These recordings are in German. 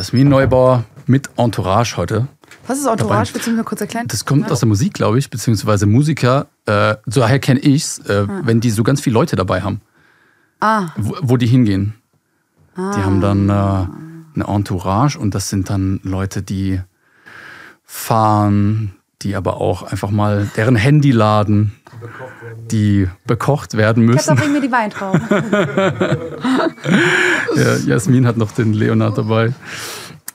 Jasmin Neubauer mit Entourage heute. Was ist Entourage? Willst du mir kurz erklären? Das kommt ja. aus der Musik, glaube ich, beziehungsweise Musiker. Äh, so daher kenne ich es, äh, ah. wenn die so ganz viele Leute dabei haben. Ah. Wo, wo die hingehen. Ah. Die haben dann äh, eine Entourage und das sind dann Leute, die fahren, die aber auch einfach mal deren Handy laden, die bekocht werden müssen. Ich habe mir die Weintrauben. ja, Jasmin hat noch den Leonard dabei.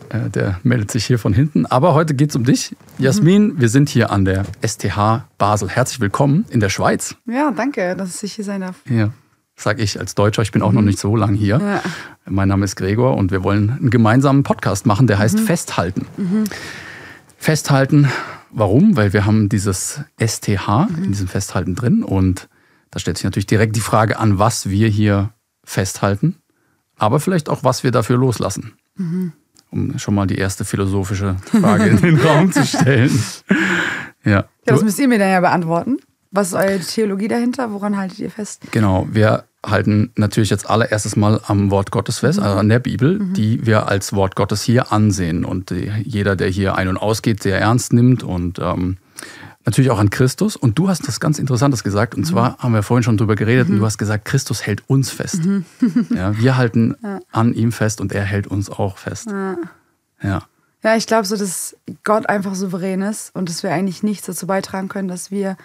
Äh, der meldet sich hier von hinten. Aber heute geht es um dich. Jasmin, mhm. wir sind hier an der STH Basel. Herzlich willkommen in der Schweiz. Ja, danke, dass ich hier sein darf. Ja, sag ich als Deutscher. Ich bin auch mhm. noch nicht so lange hier. Ja. Mein Name ist Gregor und wir wollen einen gemeinsamen Podcast machen, der heißt mhm. Festhalten. Mhm. Festhalten, warum? Weil wir haben dieses STH in diesem Festhalten drin und da stellt sich natürlich direkt die Frage an, was wir hier festhalten, aber vielleicht auch, was wir dafür loslassen. Mhm um schon mal die erste philosophische Frage in den Raum zu stellen. Ja. ja. Das müsst ihr mir dann ja beantworten. Was ist eure Theologie dahinter? Woran haltet ihr fest? Genau, wir halten natürlich jetzt allererstes mal am Wort Gottes fest, also an der Bibel, mhm. die wir als Wort Gottes hier ansehen und jeder, der hier ein- und ausgeht, sehr ernst nimmt und ähm, natürlich auch an Christus. Und du hast das ganz Interessantes gesagt. Und mhm. zwar haben wir vorhin schon drüber geredet. Mhm. Und du hast gesagt, Christus hält uns fest. Mhm. ja, wir halten ja. an ihm fest und er hält uns auch fest. Ja. Ja, ja ich glaube so, dass Gott einfach souverän ist und dass wir eigentlich nichts dazu beitragen können, dass wir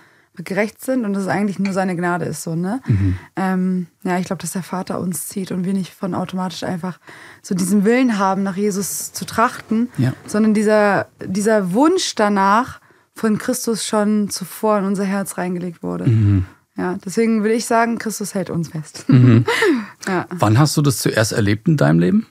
gerecht sind und dass es eigentlich nur seine Gnade ist. So, ne? Mhm. Ähm, ja, ich glaube, dass der Vater uns zieht und wir nicht von automatisch einfach so diesen Willen haben, nach Jesus zu trachten, ja. sondern dieser, dieser Wunsch danach, von Christus schon zuvor in unser Herz reingelegt wurde. Mhm. Ja, deswegen will ich sagen, Christus hält uns fest. Mhm. ja. Wann hast du das zuerst erlebt in deinem Leben?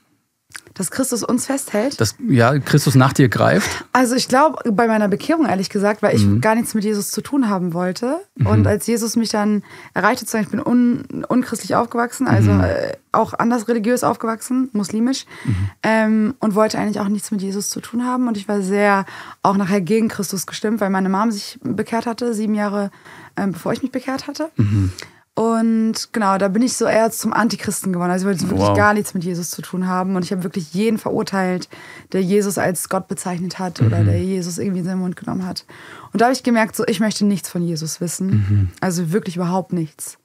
Dass Christus uns festhält? Dass ja, Christus nach dir greift? Also ich glaube, bei meiner Bekehrung ehrlich gesagt, weil ich mhm. gar nichts mit Jesus zu tun haben wollte. Mhm. Und als Jesus mich dann erreichte, ich bin un, unchristlich aufgewachsen, also mhm. äh, auch anders religiös aufgewachsen, muslimisch, mhm. ähm, und wollte eigentlich auch nichts mit Jesus zu tun haben. Und ich war sehr auch nachher gegen Christus gestimmt, weil meine Mom sich bekehrt hatte, sieben Jahre ähm, bevor ich mich bekehrt hatte. Und genau, da bin ich so eher zum Antichristen geworden. Also ich wollte wirklich wow. gar nichts mit Jesus zu tun haben. Und ich habe wirklich jeden verurteilt, der Jesus als Gott bezeichnet hat mhm. oder der Jesus irgendwie in seinen Mund genommen hat. Und da habe ich gemerkt, so ich möchte nichts von Jesus wissen. Mhm. Also wirklich überhaupt nichts.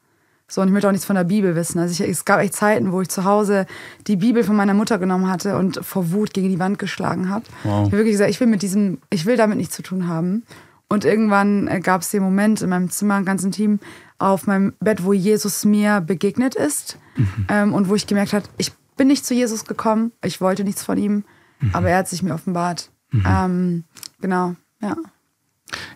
So, und ich möchte auch nichts von der Bibel wissen. Also ich, es gab echt Zeiten, wo ich zu Hause die Bibel von meiner Mutter genommen hatte und vor Wut gegen die Wand geschlagen habe. Wow. Ich habe wirklich gesagt, ich will mit diesem, ich will damit nichts zu tun haben. Und irgendwann äh, gab es den Moment in meinem Zimmer, ganz intim, auf meinem Bett, wo Jesus mir begegnet ist mhm. ähm, und wo ich gemerkt habe, ich bin nicht zu Jesus gekommen, ich wollte nichts von ihm, mhm. aber er hat sich mir offenbart. Mhm. Ähm, genau, ja.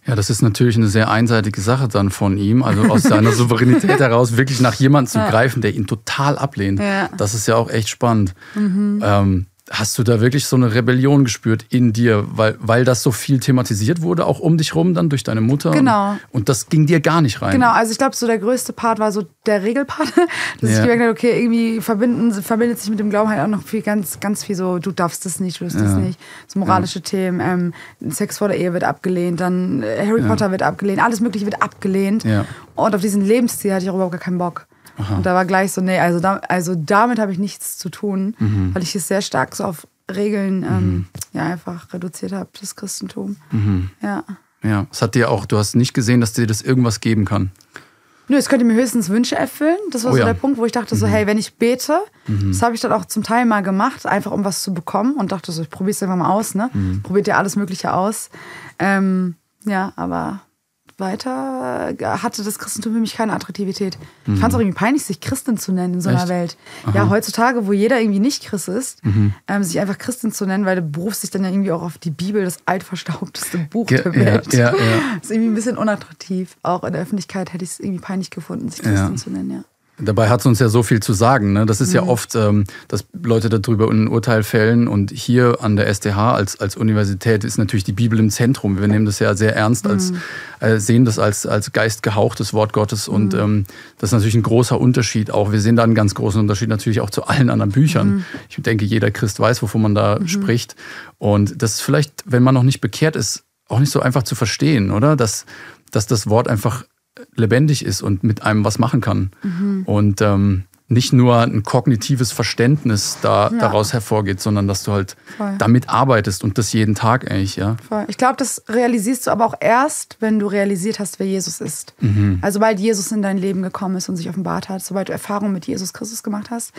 Ja, das ist natürlich eine sehr einseitige Sache dann von ihm, also aus seiner Souveränität heraus wirklich nach jemandem zu ja. greifen, der ihn total ablehnt. Ja. Das ist ja auch echt spannend. Mhm. Ähm, Hast du da wirklich so eine Rebellion gespürt in dir, weil, weil das so viel thematisiert wurde, auch um dich rum dann durch deine Mutter? Genau. Und, und das ging dir gar nicht rein. Genau, also ich glaube, so der größte Part war so der Regelpart, dass ja. ich gemerkt habe, okay, irgendwie verbinden, verbindet sich mit dem Glauben halt auch noch viel, ganz, ganz viel so, du darfst das nicht, du darfst ja. das nicht. So moralische ja. Themen, ähm, Sex vor der Ehe wird abgelehnt, dann äh, Harry Potter wird abgelehnt, alles Mögliche wird abgelehnt. Und auf diesen Lebensstil hatte ich auch überhaupt gar keinen Bock. Aha. Und da war gleich so, nee, also, da, also damit habe ich nichts zu tun, mhm. weil ich es sehr stark so auf Regeln ähm, mhm. ja, einfach reduziert habe, das Christentum. Mhm. Ja. Ja, es hat dir auch, du hast nicht gesehen, dass dir das irgendwas geben kann. Nö, es könnte mir höchstens Wünsche erfüllen. Das war oh, so ja. der Punkt, wo ich dachte, so, mhm. hey, wenn ich bete, mhm. das habe ich dann auch zum Teil mal gemacht, einfach um was zu bekommen und dachte so, ich probiere es einfach mal aus, ne? Mhm. Probiert ja alles Mögliche aus. Ähm, ja, aber weiter äh, hatte das Christentum für mich keine Attraktivität. Mhm. Ich fand es auch irgendwie peinlich, sich Christin zu nennen in so einer Echt? Welt. Aha. Ja, heutzutage, wo jeder irgendwie nicht Christ ist, mhm. ähm, sich einfach Christin zu nennen, weil du berufst dich dann ja irgendwie auch auf die Bibel, das altverstaubteste Buch Ge der Welt. Ja, ja, ja. Das ist irgendwie ein bisschen unattraktiv. Auch in der Öffentlichkeit hätte ich es irgendwie peinlich gefunden, sich Christin zu nennen, ja. Dabei hat es uns ja so viel zu sagen. Ne? Das ist mhm. ja oft, ähm, dass Leute darüber ein Urteil fällen. Und hier an der STH als, als Universität ist natürlich die Bibel im Zentrum. Wir nehmen das ja sehr ernst, als, mhm. äh, sehen das als, als geistgehauchtes Wort Gottes. Und mhm. ähm, das ist natürlich ein großer Unterschied auch. Wir sehen da einen ganz großen Unterschied natürlich auch zu allen anderen Büchern. Mhm. Ich denke, jeder Christ weiß, wovon man da mhm. spricht. Und das ist vielleicht, wenn man noch nicht bekehrt ist, auch nicht so einfach zu verstehen, oder? Dass, dass das Wort einfach lebendig ist und mit einem was machen kann. Mhm. Und ähm, nicht nur ein kognitives Verständnis da, ja. daraus hervorgeht, sondern dass du halt Voll. damit arbeitest und das jeden Tag eigentlich, ja. Voll. Ich glaube, das realisierst du aber auch erst, wenn du realisiert hast, wer Jesus ist. Mhm. Also sobald Jesus in dein Leben gekommen ist und sich offenbart hat, sobald du Erfahrung mit Jesus Christus gemacht hast,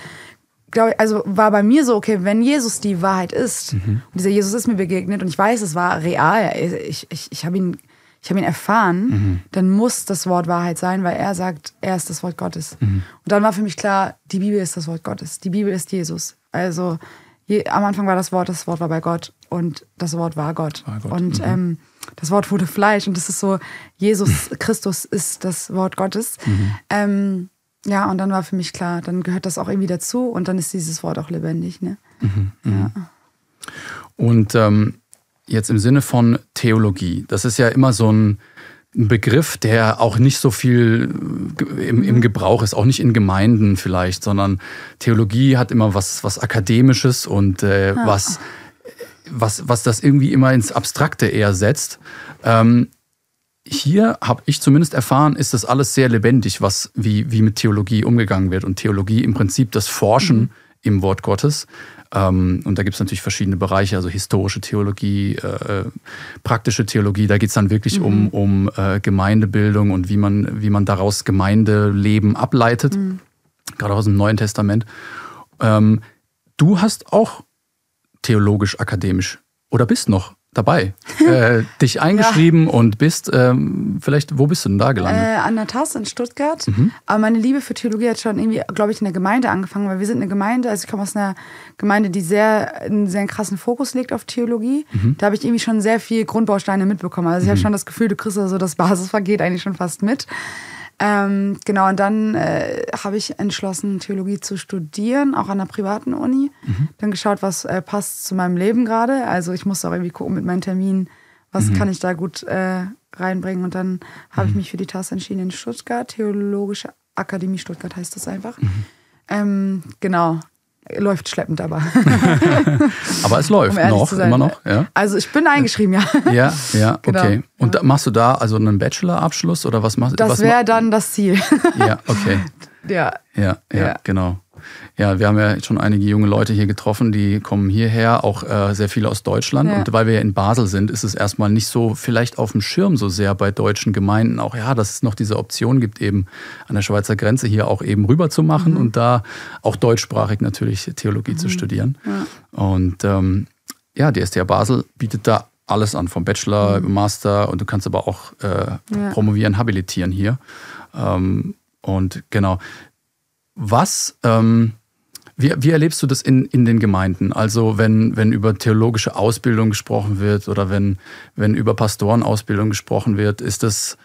glaube ich, also war bei mir so, okay, wenn Jesus die Wahrheit ist, mhm. und dieser Jesus ist mir begegnet und ich weiß, es war real, ich, ich, ich habe ihn ich habe ihn erfahren, mhm. dann muss das Wort Wahrheit sein, weil er sagt, er ist das Wort Gottes. Mhm. Und dann war für mich klar, die Bibel ist das Wort Gottes. Die Bibel ist Jesus. Also je, am Anfang war das Wort, das Wort war bei Gott und das Wort war Gott. War Gott. Und mhm. ähm, das Wort wurde Fleisch und das ist so, Jesus Christus ist das Wort Gottes. Mhm. Ähm, ja, und dann war für mich klar, dann gehört das auch irgendwie dazu und dann ist dieses Wort auch lebendig. Ne? Mhm. Ja. Und ähm, jetzt im Sinne von Theologie. Das ist ja immer so ein Begriff, der auch nicht so viel im, im, Gebrauch ist, auch nicht in Gemeinden vielleicht, sondern Theologie hat immer was, was Akademisches und äh, ja. was, was, was das irgendwie immer ins Abstrakte eher setzt. Ähm, hier habe ich zumindest erfahren, ist das alles sehr lebendig, was wie, wie mit Theologie umgegangen wird. Und Theologie im Prinzip das Forschen mhm. im Wort Gottes. Ähm, und da gibt es natürlich verschiedene Bereiche, also historische Theologie, äh, praktische Theologie. Da geht es dann wirklich mhm. um, um äh, Gemeindebildung und wie man, wie man daraus Gemeindeleben ableitet, mhm. gerade aus dem Neuen Testament. Ähm, du hast auch theologisch-akademisch oder bist noch dabei, äh, dich eingeschrieben ja. und bist, ähm, vielleicht, wo bist du denn da gelandet? Äh, an der TAS in Stuttgart. Mhm. Aber meine Liebe für Theologie hat schon irgendwie, glaube ich, in der Gemeinde angefangen, weil wir sind eine Gemeinde, also ich komme aus einer Gemeinde, die sehr, einen sehr krassen Fokus legt auf Theologie. Mhm. Da habe ich irgendwie schon sehr viel Grundbausteine mitbekommen. Also ich mhm. habe schon das Gefühl, du kriegst also das Basispaket eigentlich schon fast mit. Ähm, genau, und dann äh, habe ich entschlossen, Theologie zu studieren, auch an einer privaten Uni. Mhm. Dann geschaut, was äh, passt zu meinem Leben gerade. Also ich musste auch irgendwie gucken mit meinen Terminen, was mhm. kann ich da gut äh, reinbringen. Und dann habe mhm. ich mich für die TAS entschieden in Stuttgart, Theologische Akademie Stuttgart heißt das einfach. Mhm. Ähm, genau, läuft schleppend aber. aber es läuft um noch, immer noch. Ja? Also ich bin eingeschrieben, ja. Ja, ja, genau. okay. Und ja. machst du da also einen Bachelorabschluss oder was machst du? Das wäre dann das Ziel. ja, okay. Ja. Ja, ja, ja. genau. Ja, wir haben ja schon einige junge Leute hier getroffen, die kommen hierher, auch äh, sehr viele aus Deutschland. Ja. Und weil wir ja in Basel sind, ist es erstmal nicht so vielleicht auf dem Schirm so sehr bei deutschen Gemeinden auch, ja, dass es noch diese Option gibt, eben an der Schweizer Grenze hier auch eben rüber zu machen mhm. und da auch deutschsprachig natürlich Theologie mhm. zu studieren. Ja. Und ähm, ja, die STH Basel bietet da alles an, vom Bachelor, mhm. Master und du kannst aber auch äh, ja. promovieren, habilitieren hier. Ähm, und genau, was, ähm, wie, wie erlebst du das in, in den Gemeinden? Also wenn, wenn über theologische Ausbildung gesprochen wird oder wenn, wenn über Pastorenausbildung gesprochen wird, ist das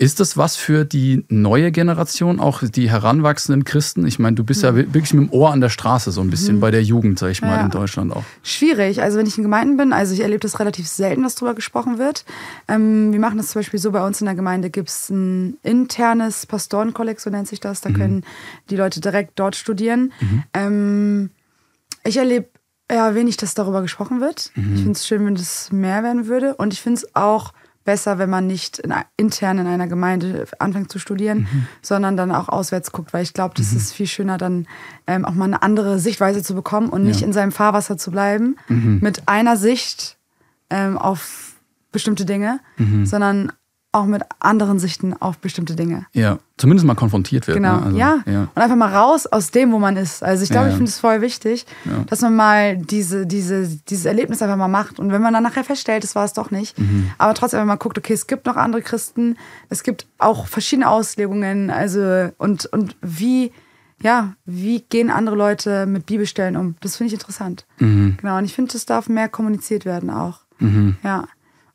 ist das was für die neue Generation, auch die heranwachsenden Christen? Ich meine, du bist ja mhm. wirklich mit dem Ohr an der Straße so ein bisschen mhm. bei der Jugend, sag ich mal, ja. in Deutschland auch. Schwierig. Also wenn ich in Gemeinden bin, also ich erlebe das relativ selten, dass darüber gesprochen wird. Ähm, wir machen das zum Beispiel so, bei uns in der Gemeinde gibt es ein internes Pastorenkolleg, so nennt sich das. Da mhm. können die Leute direkt dort studieren. Mhm. Ähm, ich erlebe ja wenig, dass darüber gesprochen wird. Ich mhm. finde es schön, wenn das mehr werden würde. Und ich finde es auch besser, wenn man nicht in, intern in einer Gemeinde anfängt zu studieren, mhm. sondern dann auch auswärts guckt, weil ich glaube, das mhm. ist viel schöner, dann ähm, auch mal eine andere Sichtweise zu bekommen und nicht ja. in seinem Fahrwasser zu bleiben mhm. mit einer Sicht ähm, auf bestimmte Dinge, mhm. sondern auch mit anderen Sichten auf bestimmte Dinge. Ja, zumindest mal konfrontiert wird. Genau, ne? also, ja. ja. Und einfach mal raus aus dem, wo man ist. Also ich glaube, ja, ja. ich finde es voll wichtig, dass man mal diese, diese, dieses Erlebnis einfach mal macht. Und wenn man dann nachher feststellt, das war es doch nicht, mhm. aber trotzdem mal guckt, okay, es gibt noch andere Christen, es gibt auch verschiedene Auslegungen, also und, und wie, ja, wie gehen andere Leute mit Bibelstellen um? Das finde ich interessant. Mhm. Genau, und ich finde, das darf mehr kommuniziert werden auch. Mhm. Ja.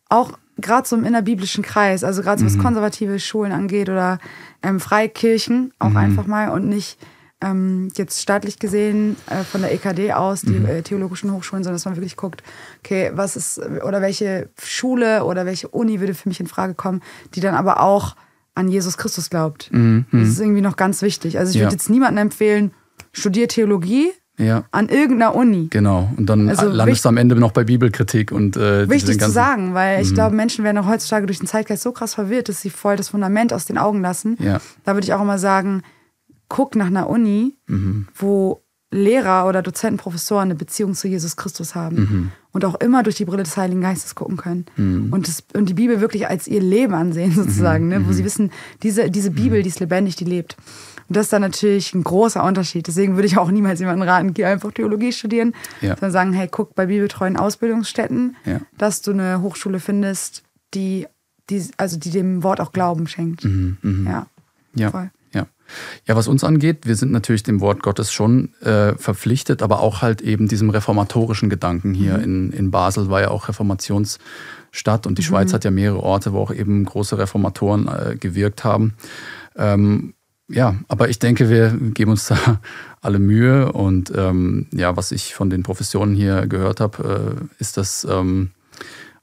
Auch gerade so im innerbiblischen Kreis, also gerade so was mhm. konservative Schulen angeht oder ähm, Freikirchen auch mhm. einfach mal und nicht ähm, jetzt staatlich gesehen äh, von der EKD aus, die mhm. äh, theologischen Hochschulen, sondern dass man wirklich guckt, okay, was ist oder welche Schule oder welche Uni würde für mich in Frage kommen, die dann aber auch an Jesus Christus glaubt. Mhm. Das ist irgendwie noch ganz wichtig. Also ich ja. würde jetzt niemandem empfehlen, studier Theologie, ja. An irgendeiner Uni. Genau. Und dann also landest du am Ende noch bei Bibelkritik und äh, Wichtig zu sagen, weil ich mhm. glaube, Menschen werden auch heutzutage durch den Zeitgeist so krass verwirrt, dass sie voll das Fundament aus den Augen lassen. Ja. Da würde ich auch immer sagen, guck nach einer Uni, mhm. wo Lehrer oder Dozenten, Professoren eine Beziehung zu Jesus Christus haben mhm. und auch immer durch die Brille des Heiligen Geistes gucken können mhm. und, das, und die Bibel wirklich als ihr Leben ansehen sozusagen, ne? wo sie wissen, diese, diese Bibel, die ist lebendig, die lebt. Und das ist dann natürlich ein großer Unterschied. Deswegen würde ich auch niemals jemanden raten, geh einfach Theologie studieren, ja. sondern sagen, hey, guck bei bibeltreuen Ausbildungsstätten, ja. dass du eine Hochschule findest, die, die, also die dem Wort auch Glauben schenkt. Mhm, mh. Ja, ja, voll. Ja. Ja, was uns angeht, wir sind natürlich dem Wort Gottes schon äh, verpflichtet, aber auch halt eben diesem reformatorischen Gedanken hier mhm. in, in Basel war ja auch Reformationsstadt und die mhm. Schweiz hat ja mehrere Orte, wo auch eben große Reformatoren äh, gewirkt haben. Ähm, ja, aber ich denke, wir geben uns da alle Mühe und ähm, ja, was ich von den Professionen hier gehört habe, äh, ist das ähm,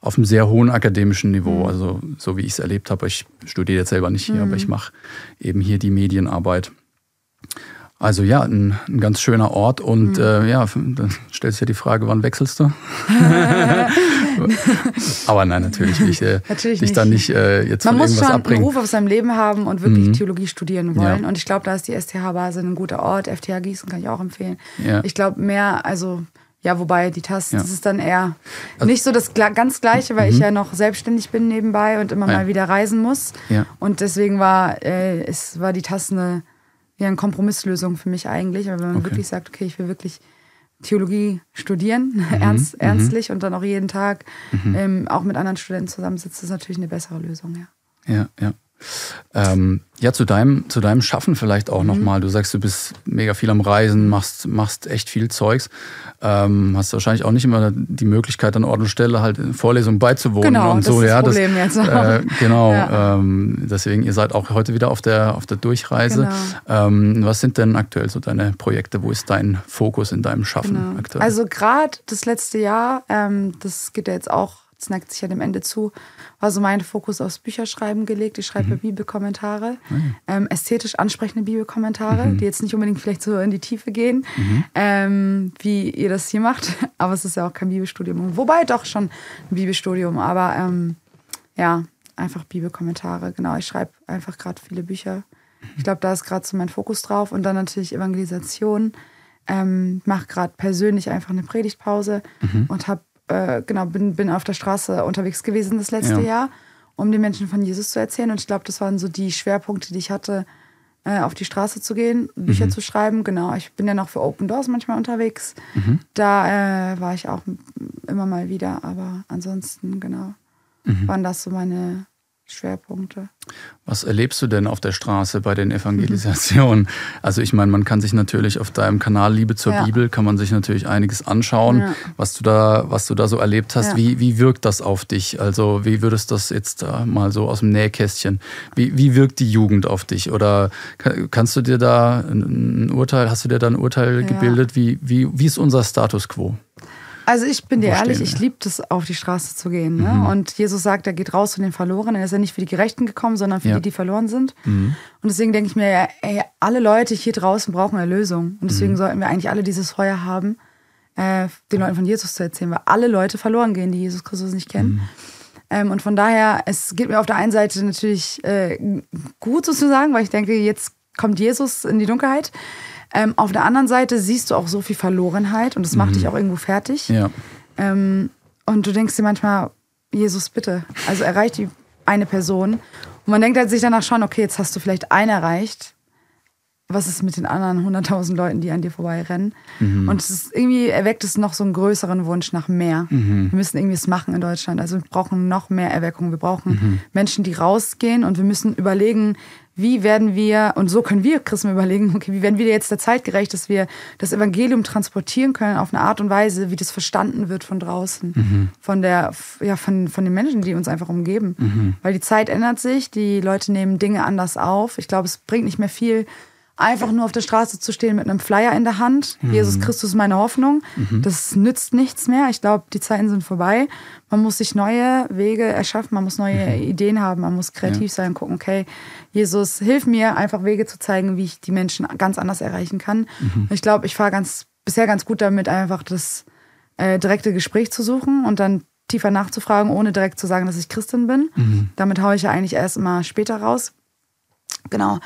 auf einem sehr hohen akademischen Niveau, mhm. also so wie ich es erlebt habe. Ich studiere jetzt selber nicht hier, mhm. aber ich mache eben hier die Medienarbeit. Also ja, ein, ein, ganz schöner Ort und mhm. äh, ja, dann stellt sich ja die Frage, wann wechselst du? Aber nein, natürlich nicht. Äh, natürlich dich dann nicht äh, jetzt Man von muss schon abbringen. einen Beruf auf seinem Leben haben und wirklich mhm. Theologie studieren wollen. Ja. Und ich glaube, da ist die STH Basel ein guter Ort. FTH Gießen kann ich auch empfehlen. Ja. Ich glaube mehr, also ja, wobei die Tasten, ja. das ist dann eher also, nicht so das ganz Gleiche, weil mhm. ich ja noch selbstständig bin nebenbei und immer ja. mal wieder reisen muss. Ja. Und deswegen war, äh, es war die Taste eine ja, eine Kompromisslösung für mich eigentlich. Aber wenn man okay. wirklich sagt, okay, ich will wirklich Theologie studieren, mhm. ernst, mhm. ernstlich und dann auch jeden Tag mhm. ähm, auch mit anderen Studenten zusammensitzen, ist natürlich eine bessere Lösung, ja. Ja, ja. Ähm, ja, zu deinem, zu deinem Schaffen vielleicht auch mhm. nochmal. Du sagst, du bist mega viel am Reisen, machst, machst echt viel Zeugs. Ähm, hast wahrscheinlich auch nicht immer die Möglichkeit, an Ort und Stelle halt in Vorlesungen beizuwohnen genau, und das so. Ist ja, das Problem jetzt. Äh, genau. Ja. Ähm, deswegen, ihr seid auch heute wieder auf der, auf der Durchreise. Genau. Ähm, was sind denn aktuell so deine Projekte? Wo ist dein Fokus in deinem Schaffen genau. aktuell? Also gerade das letzte Jahr, ähm, das geht ja jetzt auch neigt sich ja dem Ende zu, war so mein Fokus aufs Bücherschreiben gelegt. Ich schreibe mhm. Bibelkommentare, mhm. ähm, ästhetisch ansprechende Bibelkommentare, mhm. die jetzt nicht unbedingt vielleicht so in die Tiefe gehen, mhm. ähm, wie ihr das hier macht. Aber es ist ja auch kein Bibelstudium. Wobei doch schon ein Bibelstudium, aber ähm, ja, einfach Bibelkommentare. Genau, ich schreibe einfach gerade viele Bücher. Ich glaube, da ist gerade so mein Fokus drauf. Und dann natürlich Evangelisation. Ähm, mache gerade persönlich einfach eine Predigtpause mhm. und habe äh, genau, bin, bin auf der Straße unterwegs gewesen das letzte ja. Jahr, um den Menschen von Jesus zu erzählen. Und ich glaube, das waren so die Schwerpunkte, die ich hatte, äh, auf die Straße zu gehen, Bücher mhm. zu schreiben. Genau, ich bin ja noch für Open Doors manchmal unterwegs. Mhm. Da äh, war ich auch immer mal wieder, aber ansonsten, genau, mhm. waren das so meine Schwerpunkte. Was erlebst du denn auf der Straße bei den Evangelisationen? Also ich meine, man kann sich natürlich auf deinem Kanal Liebe zur ja. Bibel, kann man sich natürlich einiges anschauen, ja. was, du da, was du da so erlebt hast. Ja. Wie, wie wirkt das auf dich? Also wie würdest du das jetzt mal so aus dem Nähkästchen, wie, wie wirkt die Jugend auf dich? Oder kannst du dir da ein Urteil, hast du dir da ein Urteil gebildet? Wie, wie, wie ist unser Status quo? Also ich bin dir ehrlich, ich liebe es, auf die Straße zu gehen. Ne? Mhm. Und Jesus sagt, er geht raus zu den Verlorenen. Er ist ja nicht für die Gerechten gekommen, sondern für ja. die, die verloren sind. Mhm. Und deswegen denke ich mir, ey, alle Leute hier draußen brauchen Erlösung. Und deswegen mhm. sollten wir eigentlich alle dieses Feuer haben, äh, den Leuten von Jesus zu erzählen, weil alle Leute verloren gehen, die Jesus Christus nicht kennen. Mhm. Ähm, und von daher, es geht mir auf der einen Seite natürlich äh, gut sozusagen, weil ich denke, jetzt kommt Jesus in die Dunkelheit. Ähm, auf der anderen Seite siehst du auch so viel Verlorenheit und das macht mhm. dich auch irgendwo fertig. Ja. Ähm, und du denkst dir manchmal, Jesus, bitte, also erreicht die eine Person. Und man denkt halt sich danach schon, okay, jetzt hast du vielleicht einen erreicht. Was ist mit den anderen 100.000 Leuten, die an dir vorbeirennen? Mhm. Und es ist irgendwie erweckt es noch so einen größeren Wunsch nach mehr. Mhm. Wir müssen irgendwie es machen in Deutschland. Also wir brauchen noch mehr Erweckung. Wir brauchen mhm. Menschen, die rausgehen und wir müssen überlegen, wie werden wir, und so können wir Christen überlegen, okay, wie werden wir jetzt der Zeit gerecht, dass wir das Evangelium transportieren können auf eine Art und Weise, wie das verstanden wird von draußen, mhm. von, der, ja, von, von den Menschen, die uns einfach umgeben. Mhm. Weil die Zeit ändert sich, die Leute nehmen Dinge anders auf. Ich glaube, es bringt nicht mehr viel, einfach nur auf der Straße zu stehen mit einem Flyer in der Hand. Mhm. Jesus Christus ist meine Hoffnung. Mhm. Das nützt nichts mehr. Ich glaube, die Zeiten sind vorbei. Man muss sich neue Wege erschaffen, man muss neue mhm. Ideen haben, man muss kreativ ja. sein, gucken, okay, Jesus, hilf mir, einfach Wege zu zeigen, wie ich die Menschen ganz anders erreichen kann. Mhm. Ich glaube, ich fahre ganz, bisher ganz gut damit, einfach das äh, direkte Gespräch zu suchen und dann tiefer nachzufragen, ohne direkt zu sagen, dass ich Christin bin. Mhm. Damit haue ich ja eigentlich erst immer später raus. Genau.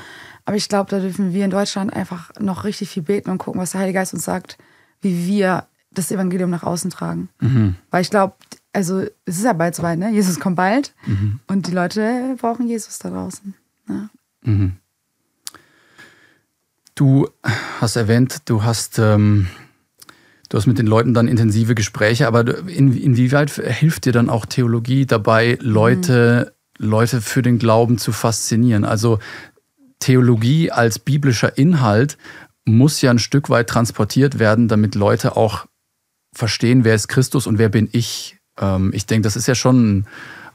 Aber ich glaube, da dürfen wir in Deutschland einfach noch richtig viel beten und gucken, was der Heilige Geist uns sagt, wie wir das Evangelium nach außen tragen. Mhm. Weil ich glaube, also es ist ja bald soweit, ne? Jesus kommt bald mhm. und die Leute brauchen Jesus da draußen. Ja. Mhm. Du hast erwähnt, du hast, ähm, du hast mit den Leuten dann intensive Gespräche, aber in, inwieweit hilft dir dann auch Theologie dabei, Leute, mhm. Leute für den Glauben zu faszinieren? Also Theologie als biblischer Inhalt muss ja ein Stück weit transportiert werden, damit Leute auch verstehen, wer ist Christus und wer bin ich. Ähm, ich denke, das ist ja schon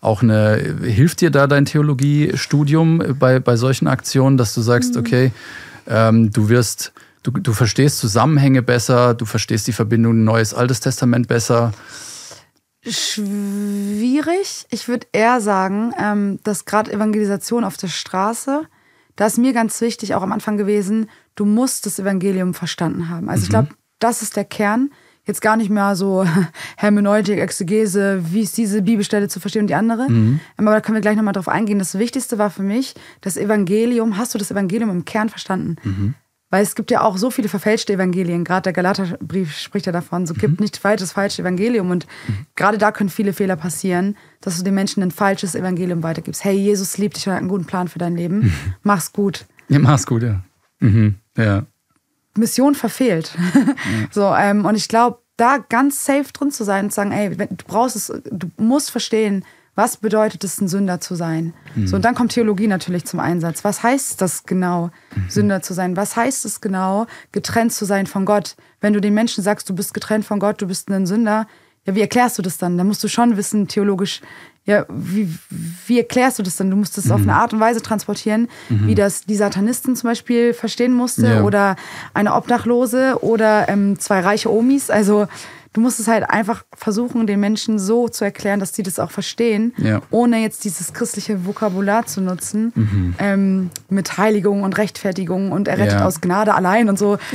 auch eine, hilft dir da dein Theologiestudium bei, bei solchen Aktionen, dass du sagst, mhm. okay, ähm, du wirst, du, du verstehst Zusammenhänge besser, du verstehst die Verbindung Neues Altes Testament besser. Schwierig. Ich würde eher sagen, ähm, dass gerade Evangelisation auf der Straße, da ist mir ganz wichtig, auch am Anfang gewesen, du musst das Evangelium verstanden haben. Also mhm. ich glaube, das ist der Kern jetzt gar nicht mehr so Hermeneutik, Exegese, wie ist diese Bibelstelle zu verstehen und die andere. Mhm. Aber da können wir gleich nochmal drauf eingehen. Das Wichtigste war für mich, das Evangelium, hast du das Evangelium im Kern verstanden? Mhm. Weil es gibt ja auch so viele verfälschte Evangelien. Gerade der Galaterbrief spricht ja davon, so gibt mhm. nicht weiteres falsche Evangelium. Und mhm. gerade da können viele Fehler passieren, dass du den Menschen ein falsches Evangelium weitergibst. Hey, Jesus liebt dich und hat einen guten Plan für dein Leben. Mhm. Mach's gut. Ja, mach's gut, ja. Mhm. Ja. Mission verfehlt. so, ähm, und ich glaube, da ganz safe drin zu sein und zu sagen, ey, du brauchst es, du musst verstehen, was bedeutet es, ein Sünder zu sein? Mhm. So, und dann kommt Theologie natürlich zum Einsatz. Was heißt das genau, mhm. Sünder zu sein? Was heißt es genau, getrennt zu sein von Gott? Wenn du den Menschen sagst, du bist getrennt von Gott, du bist ein Sünder, ja, wie erklärst du das dann? Da musst du schon wissen, theologisch, ja, wie, wie erklärst du das dann? Du musst es mhm. auf eine Art und Weise transportieren, mhm. wie das die Satanisten zum Beispiel verstehen musste ja. oder eine Obdachlose oder ähm, zwei reiche Omis. Also du musst es halt einfach versuchen, den Menschen so zu erklären, dass sie das auch verstehen, ja. ohne jetzt dieses christliche Vokabular zu nutzen, mhm. ähm, mit Heiligung und Rechtfertigung und errettet ja. aus Gnade allein und so.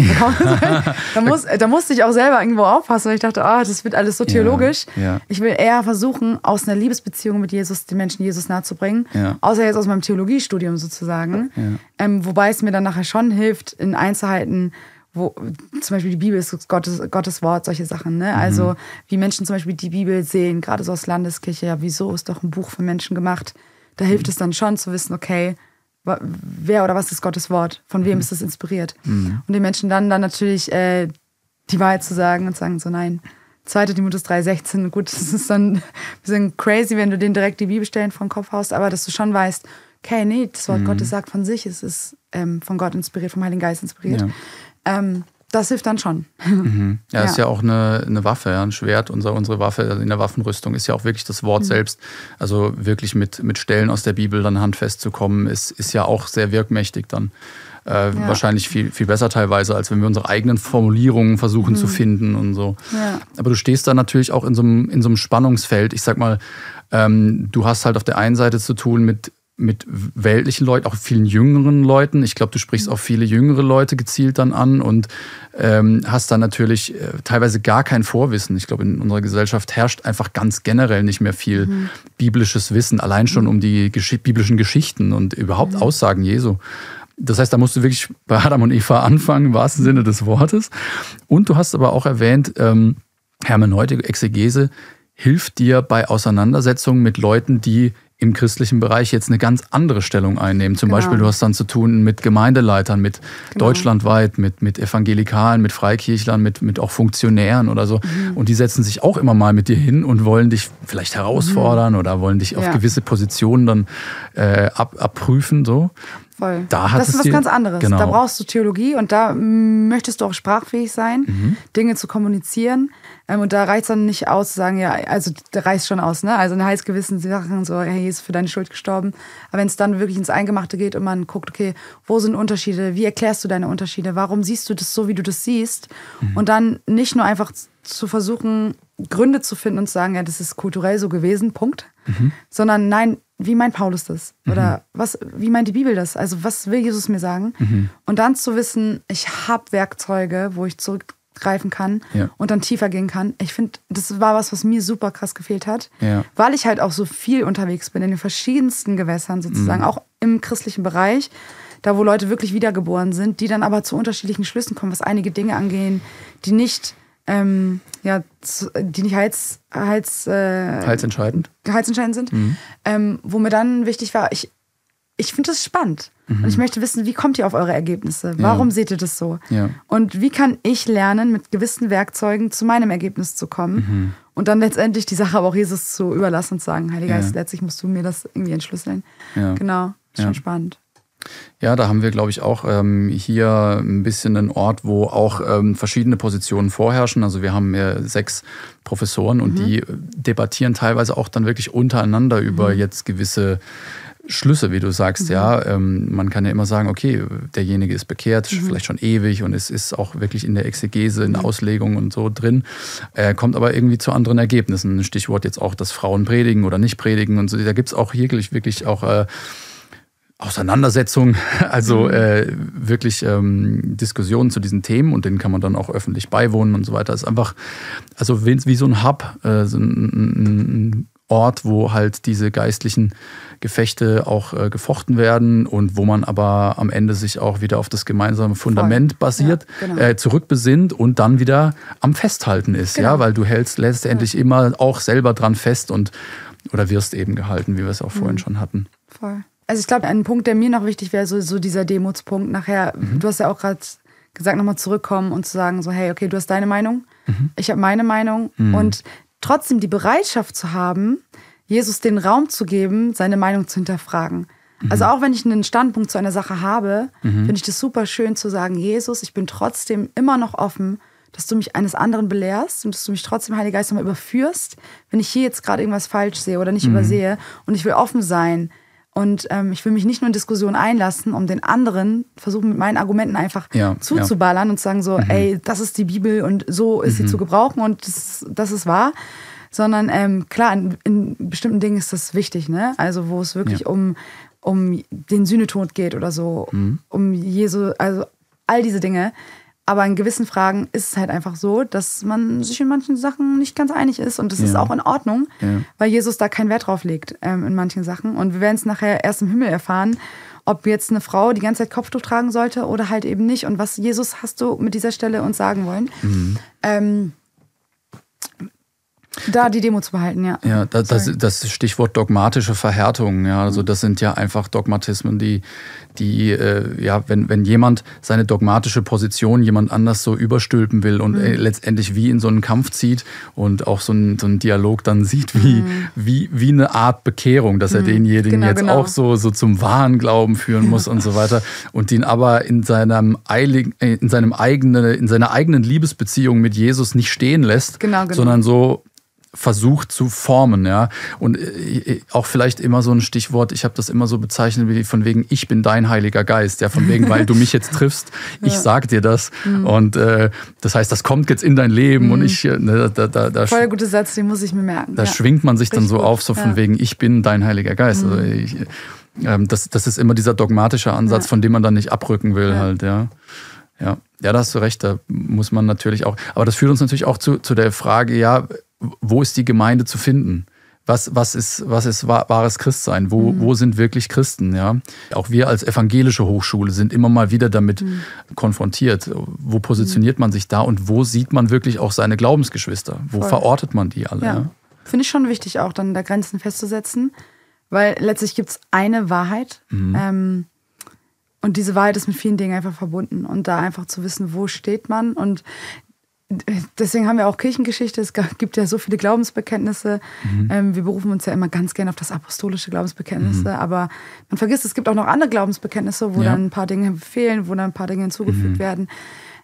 Da, da, muss, da musste ich auch selber irgendwo aufpassen, weil ich dachte, oh, das wird alles so theologisch. Ja. Ich will eher versuchen, aus einer Liebesbeziehung mit Jesus den Menschen Jesus nahezubringen, außer jetzt aus meinem Theologiestudium sozusagen. Ähm, wobei es mir dann nachher schon hilft, in Einzelheiten wo zum Beispiel die Bibel ist Gottes, Gottes Wort, solche Sachen. Ne? Also mhm. Wie Menschen zum Beispiel die Bibel sehen, gerade so aus Landeskirche, ja, wieso ist doch ein Buch von Menschen gemacht? Da hilft mhm. es dann schon zu wissen, okay, wer oder was ist Gottes Wort? Von wem mhm. ist es inspiriert? Mhm. Und den Menschen dann, dann natürlich äh, die Wahrheit zu sagen und sagen so, nein, 2. Timotheus 3,16, gut, das ist dann ein bisschen crazy, wenn du den direkt die Bibelstellen vom Kopf haust, aber dass du schon weißt, okay, nee, das Wort. Gottes sagt von sich, es ist ähm, von Gott inspiriert, vom Heiligen Geist inspiriert. Ja. Ähm, das hilft dann schon. Mhm. Ja, ja, ist ja auch eine, eine Waffe, ja, ein Schwert. Unser, unsere Waffe in der Waffenrüstung ist ja auch wirklich das Wort mhm. selbst. Also wirklich mit, mit Stellen aus der Bibel dann handfest zu kommen, ist, ist ja auch sehr wirkmächtig dann. Äh, ja. Wahrscheinlich viel, viel besser teilweise, als wenn wir unsere eigenen Formulierungen versuchen mhm. zu finden und so. Ja. Aber du stehst da natürlich auch in so einem, in so einem Spannungsfeld. Ich sag mal, ähm, du hast halt auf der einen Seite zu tun mit mit weltlichen Leuten, auch vielen jüngeren Leuten. Ich glaube, du sprichst auch viele jüngere Leute gezielt dann an und ähm, hast dann natürlich äh, teilweise gar kein Vorwissen. Ich glaube, in unserer Gesellschaft herrscht einfach ganz generell nicht mehr viel mhm. biblisches Wissen, allein schon mhm. um die gesch biblischen Geschichten und überhaupt mhm. Aussagen Jesu. Das heißt, da musst du wirklich bei Adam und Eva anfangen, im wahrsten Sinne des Wortes. Und du hast aber auch erwähnt, ähm, Hermeneutik, Exegese hilft dir bei Auseinandersetzungen mit Leuten, die im christlichen Bereich jetzt eine ganz andere Stellung einnehmen. Zum genau. Beispiel, du hast dann zu tun mit Gemeindeleitern, mit genau. deutschlandweit, mit, mit Evangelikalen, mit Freikirchlern, mit, mit auch Funktionären oder so. Mhm. Und die setzen sich auch immer mal mit dir hin und wollen dich vielleicht herausfordern mhm. oder wollen dich auf ja. gewisse Positionen dann äh, ab, abprüfen. So. Voll. Da das ist was ganz anderes. Genau. Da brauchst du Theologie und da möchtest du auch sprachfähig sein, mhm. Dinge zu kommunizieren. Ähm, und da reicht es dann nicht aus zu sagen, ja, also da reicht schon aus, ne? Also eine heiß gewissen Sachen, so, hey, ist für deine Schuld gestorben. Aber wenn es dann wirklich ins Eingemachte geht und man guckt, okay, wo sind Unterschiede? Wie erklärst du deine Unterschiede? Warum siehst du das so, wie du das siehst? Mhm. Und dann nicht nur einfach zu versuchen, Gründe zu finden und zu sagen, ja, das ist kulturell so gewesen, Punkt. Mhm. Sondern nein, wie meint Paulus das? Oder mhm. was, wie meint die Bibel das? Also, was will Jesus mir sagen? Mhm. Und dann zu wissen, ich habe Werkzeuge, wo ich zurückgreifen kann ja. und dann tiefer gehen kann. Ich finde, das war was, was mir super krass gefehlt hat, ja. weil ich halt auch so viel unterwegs bin, in den verschiedensten Gewässern sozusagen, mhm. auch im christlichen Bereich da wo Leute wirklich wiedergeboren sind, die dann aber zu unterschiedlichen Schlüssen kommen, was einige Dinge angehen, die nicht ähm, ja, die nicht Heils, Heils, äh, heilsentscheidend. heilsentscheidend sind, mhm. ähm, wo mir dann wichtig war, ich, ich finde das spannend. Mhm. Und ich möchte wissen, wie kommt ihr auf eure Ergebnisse? Warum ja. seht ihr das so? Ja. Und wie kann ich lernen, mit gewissen Werkzeugen zu meinem Ergebnis zu kommen? Mhm. Und dann letztendlich die Sache aber auch Jesus zu überlassen und zu sagen, Heiliger Geist, letztlich musst du mir das irgendwie entschlüsseln. Genau, ist schon spannend. Ja, da haben wir, glaube ich, auch ähm, hier ein bisschen einen Ort, wo auch ähm, verschiedene Positionen vorherrschen. Also wir haben äh, sechs Professoren und mhm. die debattieren teilweise auch dann wirklich untereinander mhm. über jetzt gewisse Schlüsse, wie du sagst, mhm. ja. Ähm, man kann ja immer sagen, okay, derjenige ist bekehrt, mhm. vielleicht schon ewig und es ist auch wirklich in der Exegese, in der mhm. Auslegung und so drin, äh, kommt aber irgendwie zu anderen Ergebnissen. Stichwort jetzt auch, dass Frauen predigen oder nicht predigen und so. Da gibt es auch wirklich, wirklich auch äh, Auseinandersetzung, also mhm. äh, wirklich ähm, Diskussionen zu diesen Themen und denen kann man dann auch öffentlich beiwohnen und so weiter. Ist einfach, also wie, wie so ein Hub, äh, so ein, ein, Ort, wo halt diese geistlichen Gefechte auch äh, gefochten werden und wo man aber am Ende sich auch wieder auf das gemeinsame Fundament Voll. basiert, ja, genau. äh, zurückbesinnt und dann wieder am Festhalten ist, genau. ja, weil du hältst letztendlich ja. immer auch selber dran fest und oder wirst eben gehalten, wie wir es auch mhm. vorhin schon hatten. Voll. Also ich glaube, ein Punkt, der mir noch wichtig wäre, so, so dieser Demutspunkt nachher. Mhm. Du hast ja auch gerade gesagt, nochmal zurückkommen und zu sagen, so, hey, okay, du hast deine Meinung, mhm. ich habe meine Meinung. Mhm. Und trotzdem die Bereitschaft zu haben, Jesus den Raum zu geben, seine Meinung zu hinterfragen. Mhm. Also auch wenn ich einen Standpunkt zu einer Sache habe, mhm. finde ich das super schön zu sagen, Jesus, ich bin trotzdem immer noch offen, dass du mich eines anderen belehrst und dass du mich trotzdem, Heiliger Geist, nochmal überführst, wenn ich hier jetzt gerade irgendwas falsch sehe oder nicht mhm. übersehe. Und ich will offen sein, und ähm, ich will mich nicht nur in Diskussionen einlassen, um den anderen versuchen, mit meinen Argumenten einfach ja, zuzuballern ja. und zu sagen so, mhm. ey, das ist die Bibel und so ist mhm. sie zu gebrauchen und das, das ist wahr. Sondern ähm, klar, in, in, bestimmten Dingen ist das wichtig, ne? Also wo es wirklich ja. um, um den Sühnetod geht oder so, mhm. um Jesu, also all diese Dinge. Aber in gewissen Fragen ist es halt einfach so, dass man sich in manchen Sachen nicht ganz einig ist. Und das ja. ist auch in Ordnung, ja. weil Jesus da keinen Wert drauf legt ähm, in manchen Sachen. Und wir werden es nachher erst im Himmel erfahren, ob jetzt eine Frau die ganze Zeit Kopftuch tragen sollte oder halt eben nicht. Und was Jesus hast du mit dieser Stelle uns sagen wollen? Mhm. Ähm, da die Demo zu behalten, ja. Ja, das, das, das, Stichwort dogmatische Verhärtung, ja, also das sind ja einfach Dogmatismen, die, die, äh, ja, wenn, wenn jemand seine dogmatische Position jemand anders so überstülpen will und mhm. letztendlich wie in so einen Kampf zieht und auch so einen, so einen Dialog dann sieht, wie, mhm. wie, wie eine Art Bekehrung, dass er mhm. denjenigen genau, jetzt genau. auch so, so zum wahren Glauben führen muss und so weiter und den aber in seinem, Eilig, äh, in seinem eigenen, in seiner eigenen Liebesbeziehung mit Jesus nicht stehen lässt, genau, genau. sondern so versucht zu formen, ja. Und äh, auch vielleicht immer so ein Stichwort, ich habe das immer so bezeichnet wie von wegen, ich bin dein Heiliger Geist, ja, von wegen, weil du mich jetzt triffst, ich ja. sag dir das. Mhm. Und äh, das heißt, das kommt jetzt in dein Leben mhm. und ich, äh, ne, da, da, da, Voll guter Satz, den muss ich mir merken. Da ja. schwingt man sich Richtig dann so gut. auf, so von ja. wegen, ich bin dein Heiliger Geist. Mhm. Also ich, ähm, das, das ist immer dieser dogmatische Ansatz, von dem man dann nicht abrücken will, halt, ja. Ja. Ja, da hast du recht, da muss man natürlich auch. Aber das führt uns natürlich auch zu, zu der Frage, ja, wo ist die Gemeinde zu finden? Was, was, ist, was ist wahres Christsein? Wo, mhm. wo sind wirklich Christen? Ja? Auch wir als evangelische Hochschule sind immer mal wieder damit mhm. konfrontiert. Wo positioniert man sich da und wo sieht man wirklich auch seine Glaubensgeschwister? Wo Voll. verortet man die alle? Ja. Ja? Finde ich schon wichtig, auch dann da Grenzen festzusetzen, weil letztlich gibt es eine Wahrheit. Mhm. Ähm, und diese Wahrheit ist mit vielen Dingen einfach verbunden. Und da einfach zu wissen, wo steht man. Und deswegen haben wir auch Kirchengeschichte. Es gibt ja so viele Glaubensbekenntnisse. Mhm. Ähm, wir berufen uns ja immer ganz gerne auf das apostolische Glaubensbekenntnisse. Mhm. Aber man vergisst, es gibt auch noch andere Glaubensbekenntnisse, wo ja. dann ein paar Dinge fehlen, wo dann ein paar Dinge hinzugefügt mhm. werden.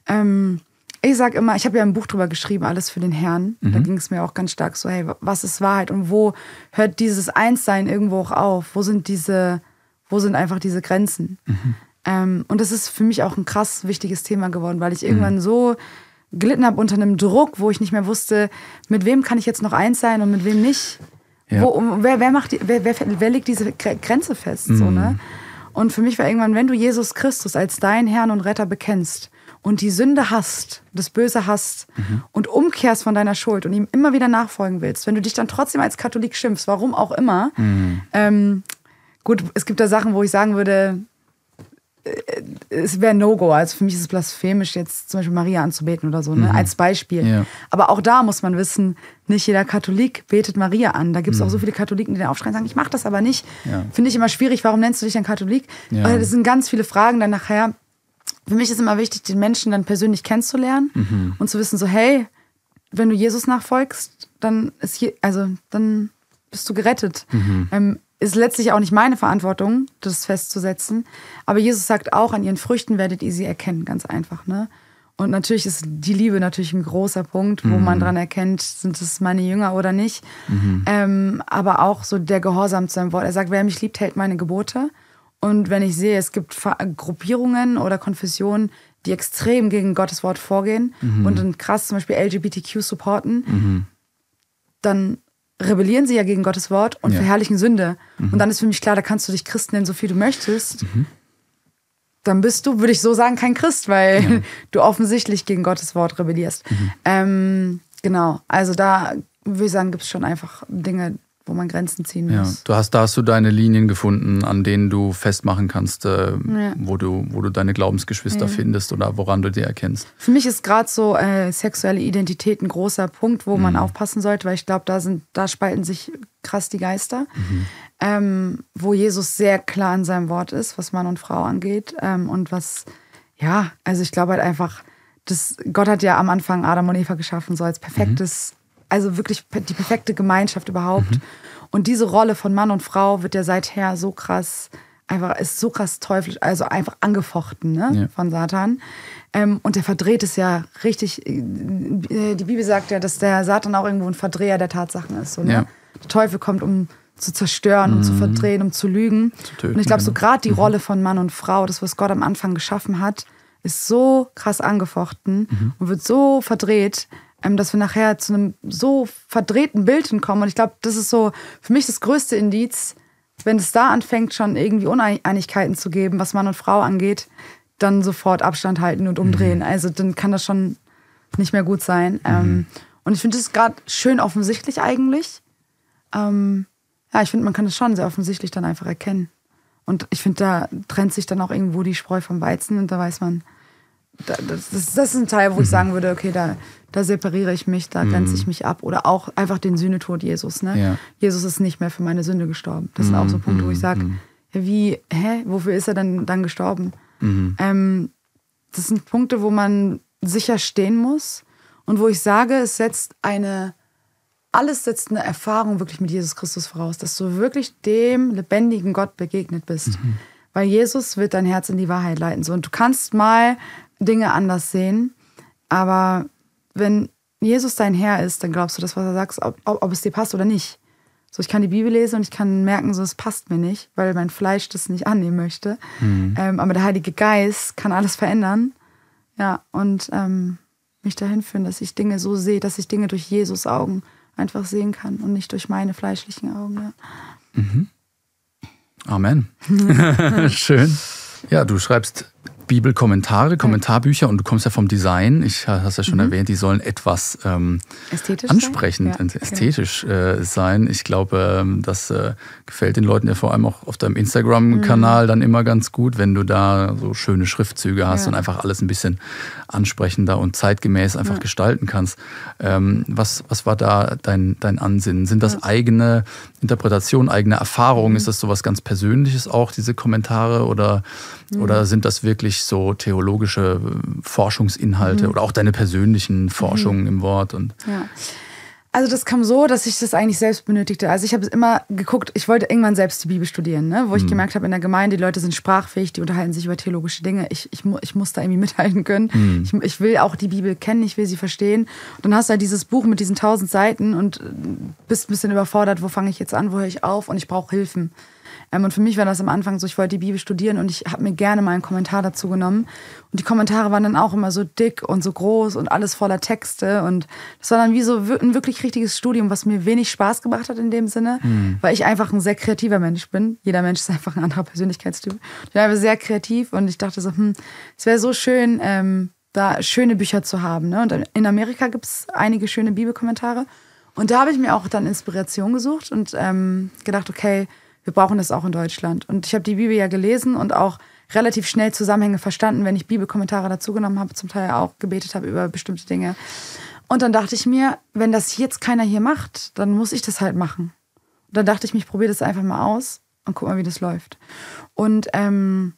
Ähm, ich sage immer, ich habe ja ein Buch drüber geschrieben, alles für den Herrn. Da mhm. ging es mir auch ganz stark so, hey, was ist Wahrheit und wo hört dieses Einssein irgendwo auch auf? Wo sind diese, wo sind einfach diese Grenzen? Mhm. Ähm, und das ist für mich auch ein krass wichtiges Thema geworden, weil ich irgendwann mhm. so gelitten habe unter einem Druck, wo ich nicht mehr wusste, mit wem kann ich jetzt noch eins sein und mit wem nicht. Ja. Wo, wer, wer, macht die, wer, wer, wer legt diese Grenze fest? Mhm. So, ne? Und für mich war irgendwann, wenn du Jesus Christus als dein Herrn und Retter bekennst und die Sünde hast, das Böse hast mhm. und umkehrst von deiner Schuld und ihm immer wieder nachfolgen willst, wenn du dich dann trotzdem als Katholik schimpfst, warum auch immer, mhm. ähm, gut, es gibt da Sachen, wo ich sagen würde, es wäre No-Go. Also für mich ist es blasphemisch, jetzt zum Beispiel Maria anzubeten oder so, ne? Mhm. als Beispiel. Ja. Aber auch da muss man wissen, nicht jeder Katholik betet Maria an. Da gibt es mhm. auch so viele Katholiken, die dann aufschreien und sagen, ich mache das aber nicht. Ja. Finde ich immer schwierig, warum nennst du dich ein Katholik? Ja. Weil das sind ganz viele Fragen dann nachher. Für mich ist immer wichtig, den Menschen dann persönlich kennenzulernen mhm. und zu wissen, so, hey, wenn du Jesus nachfolgst, dann ist hier, also dann bist du gerettet. Mhm. Ähm, ist letztlich auch nicht meine Verantwortung, das festzusetzen. Aber Jesus sagt auch, an ihren Früchten werdet ihr sie erkennen, ganz einfach. Ne? Und natürlich ist die Liebe natürlich ein großer Punkt, wo mhm. man dran erkennt, sind es meine Jünger oder nicht. Mhm. Ähm, aber auch so der Gehorsam zu seinem Wort. Er sagt, wer mich liebt, hält meine Gebote. Und wenn ich sehe, es gibt Gruppierungen oder Konfessionen, die extrem gegen Gottes Wort vorgehen mhm. und dann krass zum Beispiel LGBTQ supporten, mhm. dann rebellieren sie ja gegen Gottes Wort und ja. verherrlichen Sünde. Mhm. Und dann ist für mich klar, da kannst du dich Christ nennen, so viel du möchtest. Mhm. Dann bist du, würde ich so sagen, kein Christ, weil ja. du offensichtlich gegen Gottes Wort rebellierst. Mhm. Ähm, genau, also da würde ich sagen, gibt es schon einfach Dinge, wo man Grenzen ziehen muss. Ja, du hast, da hast du deine Linien gefunden, an denen du festmachen kannst, äh, ja. wo, du, wo du deine Glaubensgeschwister ja. findest oder woran du die erkennst. Für mich ist gerade so äh, sexuelle Identität ein großer Punkt, wo mhm. man aufpassen sollte, weil ich glaube, da, da spalten sich krass die Geister. Mhm. Ähm, wo Jesus sehr klar in seinem Wort ist, was Mann und Frau angeht. Ähm, und was, ja, also ich glaube halt einfach, das, Gott hat ja am Anfang Adam und Eva geschaffen, so als perfektes mhm also wirklich die perfekte Gemeinschaft überhaupt. Mhm. Und diese Rolle von Mann und Frau wird ja seither so krass, einfach ist so krass teuflisch, also einfach angefochten ne, ja. von Satan. Ähm, und der verdreht es ja richtig. Äh, die Bibel sagt ja, dass der Satan auch irgendwo ein Verdreher der Tatsachen ist. So, ne? ja. Der Teufel kommt, um zu zerstören, um mhm. zu verdrehen, um zu lügen. Zu töten, und ich glaube, so genau. gerade die mhm. Rolle von Mann und Frau, das, was Gott am Anfang geschaffen hat, ist so krass angefochten mhm. und wird so verdreht, dass wir nachher zu einem so verdrehten Bild hinkommen. Und ich glaube, das ist so für mich das größte Indiz, wenn es da anfängt, schon irgendwie Uneinigkeiten zu geben, was Mann und Frau angeht, dann sofort Abstand halten und umdrehen. Mhm. Also dann kann das schon nicht mehr gut sein. Mhm. Ähm, und ich finde das gerade schön offensichtlich eigentlich. Ähm, ja, ich finde, man kann das schon sehr offensichtlich dann einfach erkennen. Und ich finde, da trennt sich dann auch irgendwo die Spreu vom Weizen und da weiß man, das, das, das ist ein Teil, wo ich mhm. sagen würde, okay, da, da separiere ich mich, da grenze ich mhm. mich ab. Oder auch einfach den Sühnetod Jesus. Ne? Ja. Jesus ist nicht mehr für meine Sünde gestorben. Das sind auch so mhm. Punkte, wo ich sage, wie, hä, wofür ist er denn dann gestorben? Ähm, das sind Punkte, wo man sicher stehen muss und wo ich sage, es setzt eine, alles setzt eine Erfahrung wirklich mit Jesus Christus voraus, dass du wirklich dem lebendigen Gott begegnet bist. Mhm. Weil Jesus wird dein Herz in die Wahrheit leiten. So, und du kannst mal Dinge anders sehen. Aber wenn Jesus dein Herr ist, dann glaubst du das, was er sagt, ob, ob, es dir passt oder nicht. So, ich kann die Bibel lesen und ich kann merken, so, es passt mir nicht, weil mein Fleisch das nicht annehmen möchte. Mhm. Ähm, aber der Heilige Geist kann alles verändern. Ja, und ähm, mich dahin führen, dass ich Dinge so sehe, dass ich Dinge durch Jesus Augen einfach sehen kann und nicht durch meine fleischlichen Augen. Ja. Mhm. Amen. Schön. Ja, du schreibst Bibelkommentare, Kommentarbücher und du kommst ja vom Design. Ich hast ja schon mhm. erwähnt, die sollen etwas ähm, ansprechend, sein? Ja, ästhetisch genau. äh, sein. Ich glaube, ähm, das äh, gefällt den Leuten ja vor allem auch auf deinem Instagram-Kanal mhm. dann immer ganz gut, wenn du da so schöne Schriftzüge hast ja. und einfach alles ein bisschen ansprechender und zeitgemäß einfach ja. gestalten kannst. Ähm, was, was war da dein, dein Ansinnen? Sind das eigene Interpretationen, eigene Erfahrungen? Mhm. Ist das so was ganz Persönliches auch, diese Kommentare? Oder, mhm. oder sind das wirklich so theologische äh, Forschungsinhalte mhm. oder auch deine persönlichen mhm. Forschungen mhm. im Wort. Und ja. Also das kam so, dass ich das eigentlich selbst benötigte. Also ich habe immer geguckt, ich wollte irgendwann selbst die Bibel studieren, ne? wo ich mhm. gemerkt habe, in der Gemeinde, die Leute sind sprachfähig, die unterhalten sich über theologische Dinge. Ich, ich, ich muss da irgendwie mithalten können. Mhm. Ich, ich will auch die Bibel kennen, ich will sie verstehen. Und dann hast du halt dieses Buch mit diesen tausend Seiten und bist ein bisschen überfordert, wo fange ich jetzt an, wo höre ich auf und ich brauche Hilfen. Ähm, und für mich war das am Anfang so, ich wollte die Bibel studieren und ich habe mir gerne mal einen Kommentar dazu genommen. Und die Kommentare waren dann auch immer so dick und so groß und alles voller Texte. Und das war dann wie so ein wirklich richtiges Studium, was mir wenig Spaß gemacht hat in dem Sinne, mhm. weil ich einfach ein sehr kreativer Mensch bin. Jeder Mensch ist einfach ein anderer Persönlichkeitstyp. Ich bin einfach sehr kreativ und ich dachte so, hm, es wäre so schön, ähm, da schöne Bücher zu haben. Ne? Und in Amerika gibt es einige schöne Bibelkommentare. Und da habe ich mir auch dann Inspiration gesucht und ähm, gedacht, okay, wir brauchen das auch in Deutschland. Und ich habe die Bibel ja gelesen und auch relativ schnell Zusammenhänge verstanden, wenn ich Bibelkommentare dazugenommen habe, zum Teil auch gebetet habe über bestimmte Dinge. Und dann dachte ich mir, wenn das jetzt keiner hier macht, dann muss ich das halt machen. Und dann dachte ich mir, ich probiere das einfach mal aus und guck mal, wie das läuft. Und ähm,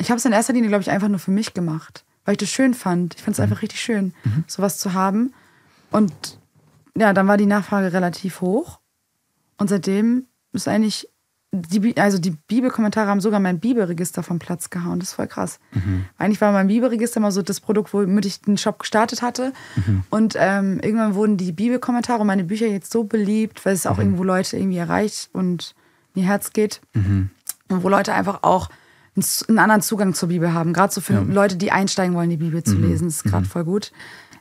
ich habe es in erster Linie, glaube ich, einfach nur für mich gemacht, weil ich das schön fand. Ich fand es mhm. einfach richtig schön, mhm. sowas zu haben. Und ja, dann war die Nachfrage relativ hoch. Und seitdem ist eigentlich, die, also die Bibelkommentare haben sogar mein Bibelregister vom Platz gehauen. Das ist voll krass. Mhm. Eigentlich war mein Bibelregister immer so das Produkt, womit ich den Shop gestartet hatte. Mhm. Und ähm, irgendwann wurden die Bibelkommentare und meine Bücher jetzt so beliebt, weil es auch mhm. irgendwo Leute irgendwie erreicht und in ihr Herz geht. Mhm. Und wo Leute einfach auch einen anderen Zugang zur Bibel haben. Gerade so für ja. Leute, die einsteigen wollen, die Bibel zu mhm. lesen. Das ist gerade voll gut.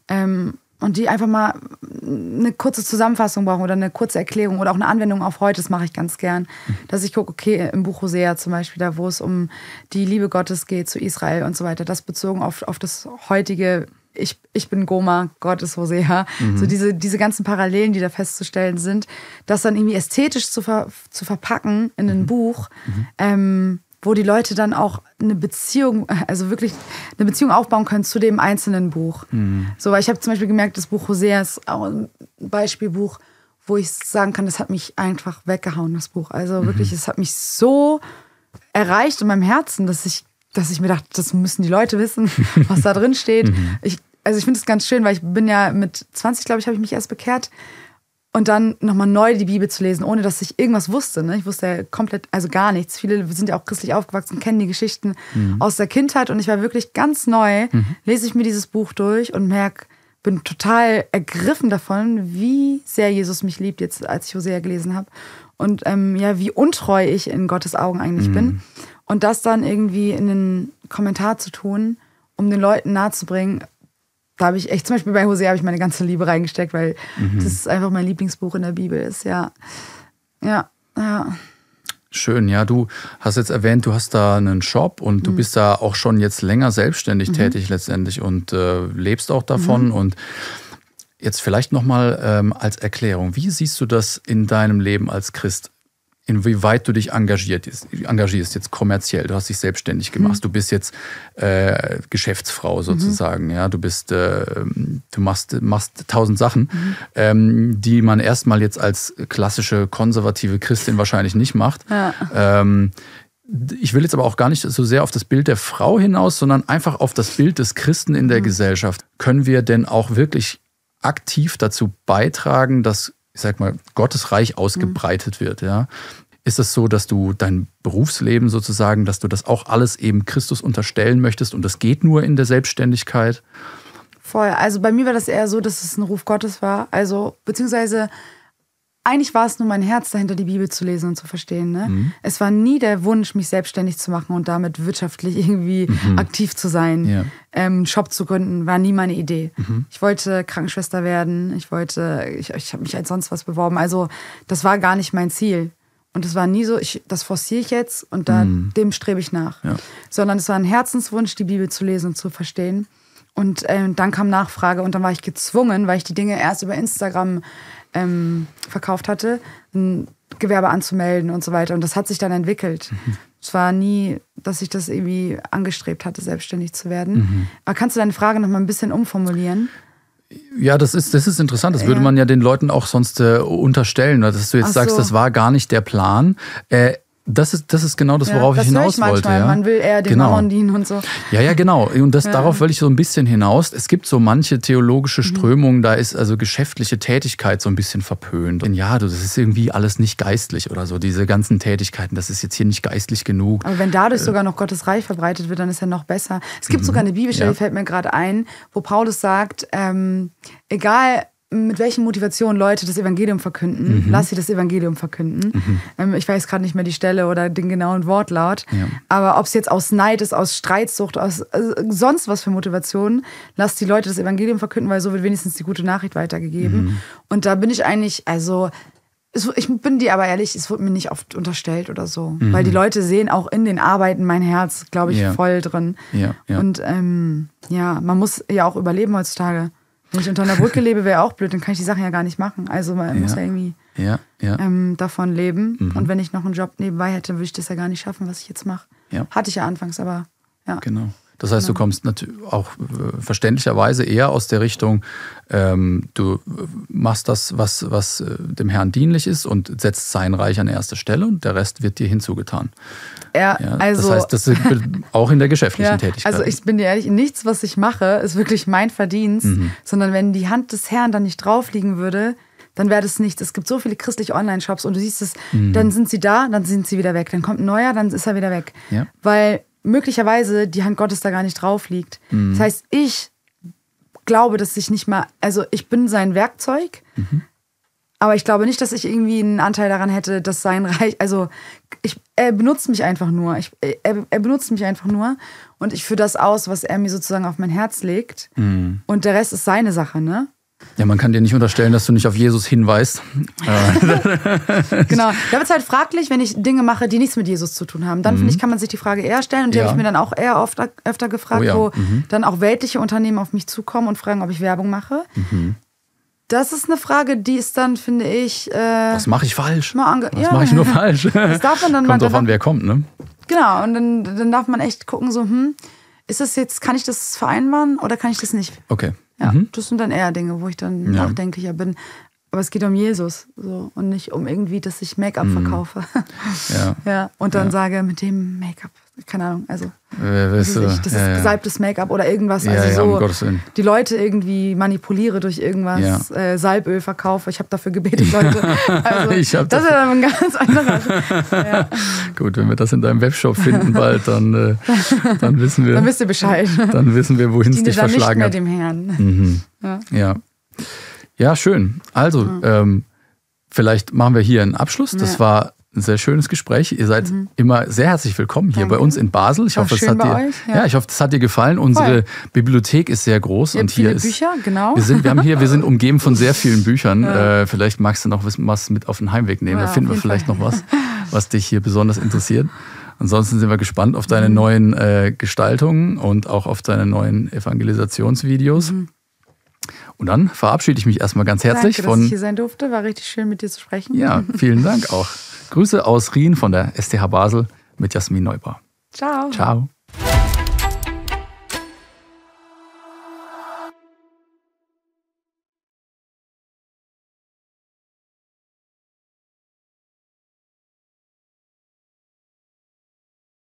Ähm, und die einfach mal eine kurze Zusammenfassung brauchen oder eine kurze Erklärung oder auch eine Anwendung auf heute, das mache ich ganz gern. Dass ich gucke, okay, im Buch Hosea zum Beispiel, da wo es um die Liebe Gottes geht zu Israel und so weiter, das bezogen auf, auf das heutige ich, ich bin Goma, Gott ist Hosea. Mhm. So diese, diese ganzen Parallelen, die da festzustellen sind, das dann irgendwie ästhetisch zu, ver, zu verpacken in ein mhm. Buch, mhm. Ähm, wo die Leute dann auch eine Beziehung, also wirklich eine Beziehung aufbauen können zu dem einzelnen Buch. Mhm. So, weil ich habe zum Beispiel gemerkt, das Buch Hosea ist auch ein Beispielbuch, wo ich sagen kann, das hat mich einfach weggehauen, das Buch. Also mhm. wirklich, es hat mich so erreicht in meinem Herzen, dass ich, dass ich mir dachte, das müssen die Leute wissen, was da drin steht. Mhm. Ich, also ich finde es ganz schön, weil ich bin ja mit 20, glaube ich, habe ich mich erst bekehrt und dann nochmal neu die Bibel zu lesen, ohne dass ich irgendwas wusste. Ne? Ich wusste ja komplett, also gar nichts. Viele sind ja auch christlich aufgewachsen, kennen die Geschichten mhm. aus der Kindheit und ich war wirklich ganz neu, mhm. lese ich mir dieses Buch durch und merke, bin total ergriffen davon, wie sehr Jesus mich liebt, jetzt als ich Hosea gelesen habe. Und ähm, ja, wie untreu ich in Gottes Augen eigentlich mhm. bin. Und das dann irgendwie in den Kommentar zu tun, um den Leuten nahezubringen, da habe ich echt, zum Beispiel bei Hosea habe ich meine ganze Liebe reingesteckt, weil mhm. das einfach mein Lieblingsbuch in der Bibel ist, ja. Ja, ja. Schön, ja. Du hast jetzt erwähnt, du hast da einen Shop und mhm. du bist da auch schon jetzt länger selbstständig mhm. tätig letztendlich und äh, lebst auch davon. Mhm. Und jetzt vielleicht nochmal ähm, als Erklärung, wie siehst du das in deinem Leben als Christ? Inwieweit du dich engagiert, engagierst, jetzt kommerziell. Du hast dich selbstständig gemacht. Mhm. Du bist jetzt äh, Geschäftsfrau mhm. sozusagen. Mhm. Ja, du bist, äh, du machst, machst tausend Sachen, mhm. ähm, die man erstmal jetzt als klassische konservative Christin wahrscheinlich nicht macht. Ja. Ähm, ich will jetzt aber auch gar nicht so sehr auf das Bild der Frau hinaus, sondern einfach auf das Bild des Christen in der mhm. Gesellschaft. Können wir denn auch wirklich aktiv dazu beitragen, dass ich sag mal, Gottes Reich ausgebreitet wird, ja. Ist es so, dass du dein Berufsleben sozusagen, dass du das auch alles eben Christus unterstellen möchtest und das geht nur in der Selbstständigkeit? Voll. Also bei mir war das eher so, dass es ein Ruf Gottes war. Also, beziehungsweise eigentlich war es nur mein Herz dahinter, die Bibel zu lesen und zu verstehen. Ne? Mhm. Es war nie der Wunsch, mich selbstständig zu machen und damit wirtschaftlich irgendwie mhm. aktiv zu sein. Ja. Ähm, einen Shop zu gründen, war nie meine Idee. Mhm. Ich wollte Krankenschwester werden, ich wollte, ich, ich habe mich als sonst was beworben. Also das war gar nicht mein Ziel. Und es war nie so, ich, das forciere ich jetzt und da, mhm. dem strebe ich nach. Ja. Sondern es war ein Herzenswunsch, die Bibel zu lesen und zu verstehen. Und äh, dann kam Nachfrage und dann war ich gezwungen, weil ich die Dinge erst über Instagram ähm, verkauft hatte, ein Gewerbe anzumelden und so weiter. Und das hat sich dann entwickelt. Mhm. Es war nie, dass ich das irgendwie angestrebt hatte, selbstständig zu werden. Mhm. Aber kannst du deine Frage noch mal ein bisschen umformulieren? Ja, das ist, das ist interessant. Das würde man ja den Leuten auch sonst äh, unterstellen, dass du jetzt Ach sagst, so. das war gar nicht der Plan. Äh, das ist, das ist genau das, worauf ja, das ich hinaus ich wollte. Ja? Man will eher den genau. Mauern dienen und so. Ja, ja, genau. Und das, ja. darauf will ich so ein bisschen hinaus. Es gibt so manche theologische mhm. Strömungen, da ist also geschäftliche Tätigkeit so ein bisschen verpönt. Und ja, das ist irgendwie alles nicht geistlich oder so. Diese ganzen Tätigkeiten, das ist jetzt hier nicht geistlich genug. Aber wenn dadurch äh, sogar noch Gottes Reich verbreitet wird, dann ist ja noch besser. Es gibt mhm. sogar eine Bibelstelle, die fällt mir gerade ein, wo Paulus sagt, ähm, egal mit welchen Motivationen Leute das Evangelium verkünden. Mhm. Lass sie das Evangelium verkünden. Mhm. Ähm, ich weiß gerade nicht mehr die Stelle oder den genauen Wortlaut. Ja. Aber ob es jetzt aus Neid ist, aus Streitsucht, aus äh, sonst was für Motivationen, lass die Leute das Evangelium verkünden, weil so wird wenigstens die gute Nachricht weitergegeben. Mhm. Und da bin ich eigentlich, also ich bin dir aber ehrlich, es wurde mir nicht oft unterstellt oder so. Mhm. Weil die Leute sehen auch in den Arbeiten mein Herz, glaube ich, ja. voll drin. Ja, ja. Und ähm, ja, man muss ja auch überleben heutzutage. Wenn ich unter einer Brücke lebe, wäre auch blöd, dann kann ich die Sachen ja gar nicht machen. Also man ja. muss ja irgendwie ja, ja. Ähm, davon leben. Mhm. Und wenn ich noch einen Job nebenbei hätte, würde ich das ja gar nicht schaffen, was ich jetzt mache. Hatte ich ja anfangs, aber Ja. Genau. Das heißt, du kommst natürlich auch äh, verständlicherweise eher aus der Richtung, ähm, du machst das, was, was äh, dem Herrn dienlich ist und setzt sein Reich an erste Stelle und der Rest wird dir hinzugetan. Ja, Ja, also. das heißt, das ist auch in der geschäftlichen ja, Tätigkeit. also ich bin dir ehrlich, nichts, was ich mache, ist wirklich mein Verdienst, Mhm. sondern wenn die Hand des Herrn dann nicht drauf liegen würde, dann wäre das nichts. Es gibt so viele christliche Online-Shops und du siehst es, Mhm. dann sind sie da, dann sind sie wieder weg. Dann kommt ein neuer, dann ist er wieder weg. Ja. Weil möglicherweise die Hand Gottes da gar nicht drauf liegt. Mhm. Das heißt, ich glaube, dass ich nicht mal, also ich bin sein Werkzeug, Mhm. aber ich glaube nicht, dass ich irgendwie einen Anteil daran hätte, dass sein Reich, also ich, er benutzt mich einfach nur. Ich, er, er benutzt mich einfach nur und ich führe das aus, was er mir sozusagen auf mein Herz legt. Mhm. Und der Rest ist seine Sache, ne? Ja, man kann dir nicht unterstellen, dass du nicht auf Jesus hinweist. Genau. Da wird es halt fraglich, wenn ich Dinge mache, die nichts mit Jesus zu tun haben. Dann finde ich, kann man sich die Frage eher stellen. Und die Mhm. Ja. habe ich mir dann auch eher oft, öfter gefragt, Oh ja. wo Mhm. dann auch weltliche Unternehmen auf mich zukommen und fragen, ob ich Werbung mache. Mhm. Das ist eine Frage, die ist dann, finde ich, äh, Was mache ich falsch? mal ange Was ja. mache ich nur falsch? Das darf man dann mal- Kommt drauf dann- an, wer kommt, ne? Genau, und dann, dann darf man echt gucken, so, hm, ist das jetzt, kann ich das vereinbaren oder kann ich das nicht? Okay. Ja, Mhm. das sind dann eher Dinge, wo ich dann Ja. nachdenklicher bin. Aber es geht um Jesus so, und nicht um irgendwie, dass ich Make-up verkaufe. Ja. ja, und dann Mhm. Ja. sage, mit dem Make-up, keine Ahnung, also das weißt du? ist, das ist ja, ja. gesalbtes Make-up oder irgendwas. Ja, also ja, so um die Leute irgendwie manipuliere durch irgendwas, äh, Salböl verkaufe. Ich habe dafür gebetet, Leute. Also, Ich hab das ist ja dann ein ganz anderer. ja. Gut, wenn wir das in deinem Webshop finden bald, dann, äh, dann wissen wir, Dann wisst ihr Bescheid. dann wissen wir, wohin es dich dann nicht verschlagen mehr hat. dem Herrn. Mhm. Ja. Ja. Ja, schön. Also, ähm, vielleicht machen wir hier einen Abschluss. Das Ja. War ein sehr schönes Gespräch. Ihr seid immer sehr herzlich willkommen hier Danke. bei uns in Basel. Ich War hoffe, es hat dir, euch, ja. ja. ich hoffe, es hat dir gefallen. Unsere Bibliothek ist sehr groß Ihr und hier viele ist Bücher, genau. Wir sind, wir haben hier, wir sind umgeben von sehr vielen Büchern. Äh, vielleicht magst du noch was, mit auf den Heimweg nehmen. Ja, da finden wir vielleicht Fall. noch was, was dich hier besonders interessiert. Ansonsten sind wir gespannt auf Mhm. deine neuen äh, Gestaltungen und auch auf deine neuen Evangelisationsvideos. Mhm. Und dann verabschiede ich mich erstmal ganz herzlich Danke, dass von. ich hier sein durfte. War richtig schön, mit dir zu sprechen. Ja, vielen Dank auch. Grüße aus Rien von der STH Basel mit Jasmin Neubauer. Ciao. Ciao.